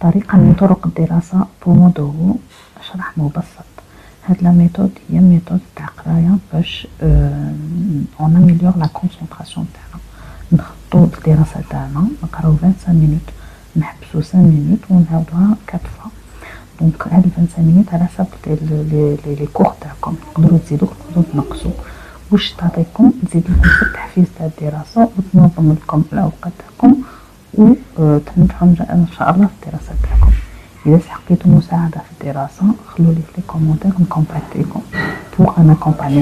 طريقة من طرق الدراسة بومودورو شرح مبسط. هاد la méthode هي méthode تاع قراية باش on améliore la concentration تاعنا نخطو الدراسة تاعنا نقراو 25 minutes نحبسو 5 minutes ونعاودوها 4 fois donc هاد 25 minutes على حسب les cours تاعكم. تقدروا تزيدو تقدروا تنقصوا واش تعطيكم؟ تزيد لكم في التحفيز تاع الدراسة وتنظم لكم الأوقات تاعكم. وتنجحوا إن شاء الله في الدراسة تاعكم إذا حبيتوا مساعدة في الدراسة خلوا لي في les commentaires ن contacter يكم pour un accompagnement